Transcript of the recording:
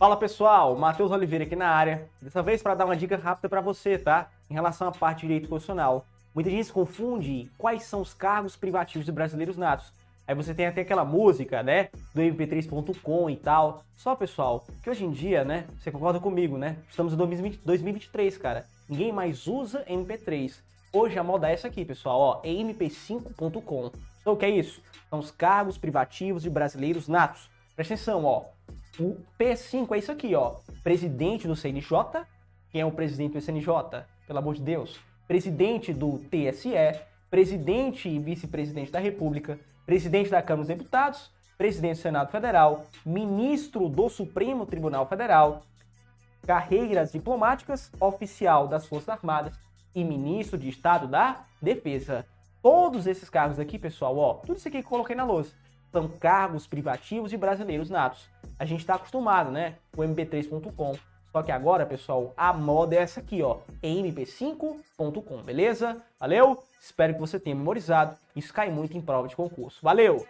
Fala pessoal, Matheus Oliveira aqui na área. Dessa vez para dar uma dica rápida para você, tá? Em relação à parte de direito constitucional. Muita gente se confunde quais são os cargos privativos de brasileiros natos. Aí você tem até aquela música, né? Do mp3.com e tal. Só, pessoal, que hoje em dia, né? Você concorda comigo, né? Estamos em 2023, cara. Ninguém mais usa MP3. Hoje a moda é essa aqui, pessoal, ó. É mp5.com. Então o que é isso? São os cargos privativos de brasileiros natos. Presta atenção, ó. O P5 é isso aqui, ó. Presidente do CNJ. Quem é o presidente do CNJ? Pelo amor de Deus. Presidente do TSE. Presidente e vice-presidente da República presidente da Câmara dos Deputados, presidente do Senado Federal, ministro do Supremo Tribunal Federal, carreiras diplomáticas, oficial das Forças Armadas e ministro de Estado da Defesa. Todos esses cargos aqui, pessoal, ó, tudo isso aqui que coloquei na lousa, são cargos privativos de brasileiros natos. A gente está acostumado, né, com mp3.com. Só que agora, pessoal, a moda é essa aqui, ó, mp5.com, beleza? Valeu? Espero que você tenha memorizado. Isso cai muito em prova de concurso. Valeu!